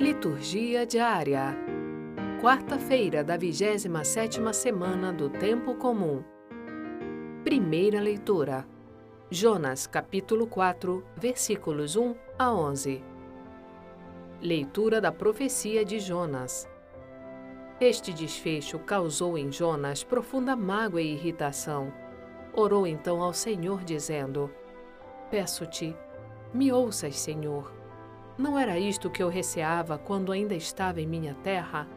Liturgia diária. Quarta-feira da 27ª semana do Tempo Comum. Primeira leitura. Jonas, capítulo 4, versículos 1 a 11. Leitura da profecia de Jonas. Este desfecho causou em Jonas profunda mágoa e irritação. Orou então ao Senhor, dizendo: Peço-te, me ouças, Senhor não era isto que eu receava quando ainda estava em minha terra?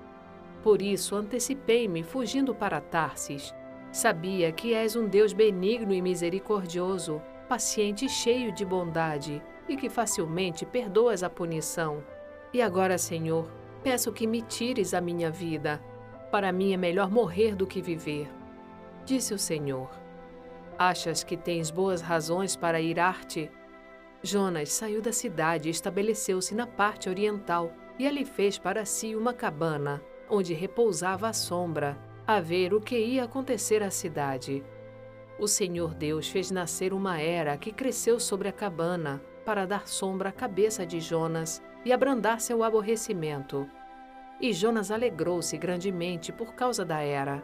Por isso antecipei-me, fugindo para Tarsis. Sabia que és um Deus benigno e misericordioso, paciente e cheio de bondade, e que facilmente perdoas a punição. E agora, Senhor, peço que me tires a minha vida. Para mim é melhor morrer do que viver. Disse o Senhor: Achas que tens boas razões para irar-te? Jonas saiu da cidade e estabeleceu-se na parte oriental, e ali fez para si uma cabana, onde repousava à sombra, a ver o que ia acontecer à cidade. O Senhor Deus fez nascer uma era que cresceu sobre a cabana, para dar sombra à cabeça de Jonas e abrandar seu aborrecimento. E Jonas alegrou-se grandemente por causa da era.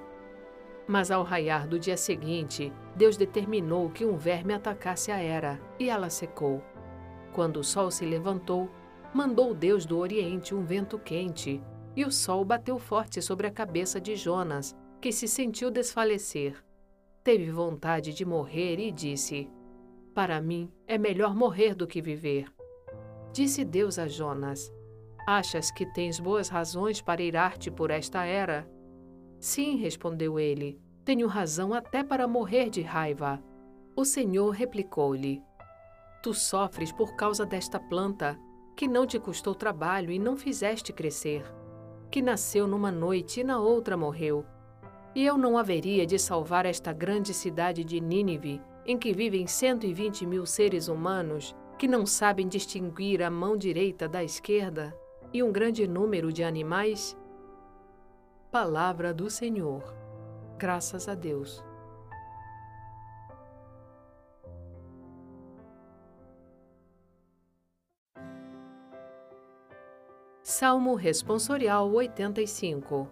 Mas ao raiar do dia seguinte, Deus determinou que um verme atacasse a era, e ela secou. Quando o sol se levantou, mandou Deus do Oriente um vento quente, e o sol bateu forte sobre a cabeça de Jonas, que se sentiu desfalecer. Teve vontade de morrer e disse: Para mim é melhor morrer do que viver. Disse Deus a Jonas: Achas que tens boas razões para irar-te por esta era? Sim, respondeu ele, tenho razão até para morrer de raiva. O Senhor replicou-lhe: Tu sofres por causa desta planta, que não te custou trabalho e não fizeste crescer, que nasceu numa noite e na outra morreu. E eu não haveria de salvar esta grande cidade de Nínive, em que vivem 120 mil seres humanos que não sabem distinguir a mão direita da esquerda, e um grande número de animais? Palavra do Senhor. Graças a Deus. Salmo Responsorial 85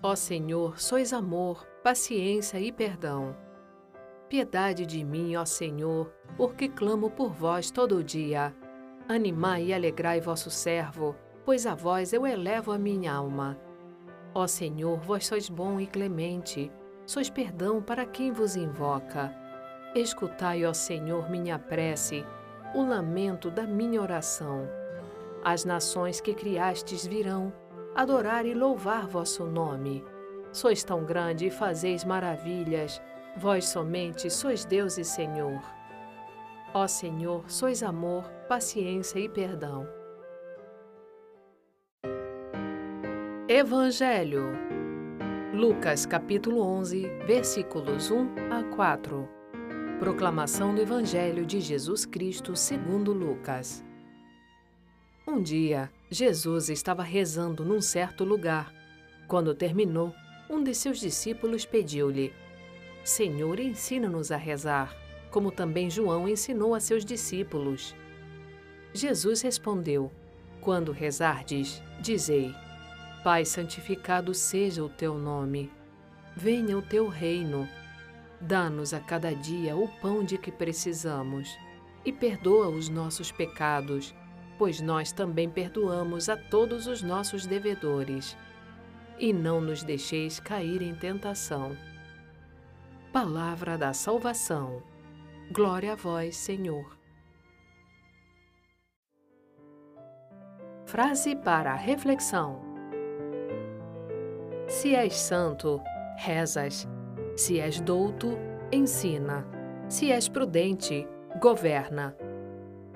Ó Senhor, sois amor, paciência e perdão. Piedade de mim, ó Senhor, porque clamo por vós todo o dia. Animai e alegrai vosso servo, pois a vós eu elevo a minha alma. Ó Senhor, vós sois bom e clemente, sois perdão para quem vos invoca. Escutai, ó Senhor, minha prece, o lamento da minha oração. As nações que criastes virão adorar e louvar vosso nome. Sois tão grande e fazeis maravilhas, vós somente sois Deus e Senhor. Ó Senhor, sois amor, paciência e perdão. Evangelho. Lucas capítulo 11, versículos 1 a 4. Proclamação do Evangelho de Jesus Cristo segundo Lucas. Um dia, Jesus estava rezando num certo lugar. Quando terminou, um de seus discípulos pediu-lhe: Senhor, ensina-nos a rezar, como também João ensinou a seus discípulos. Jesus respondeu: Quando rezardes, dizei: Pai, santificado seja o teu nome. Venha o teu reino. Dá-nos a cada dia o pão de que precisamos e perdoa os nossos pecados, pois nós também perdoamos a todos os nossos devedores. E não nos deixeis cair em tentação. Palavra da salvação. Glória a vós, Senhor. Frase para reflexão. Se és santo, rezas. Se és douto, ensina. Se és prudente, governa.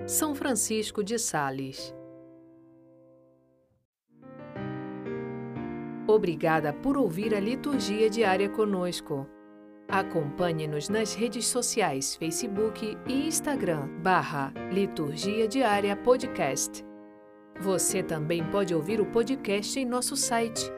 São Francisco de Sales. Obrigada por ouvir a liturgia diária conosco. Acompanhe-nos nas redes sociais Facebook e Instagram, barra Liturgia Diária Podcast. Você também pode ouvir o podcast em nosso site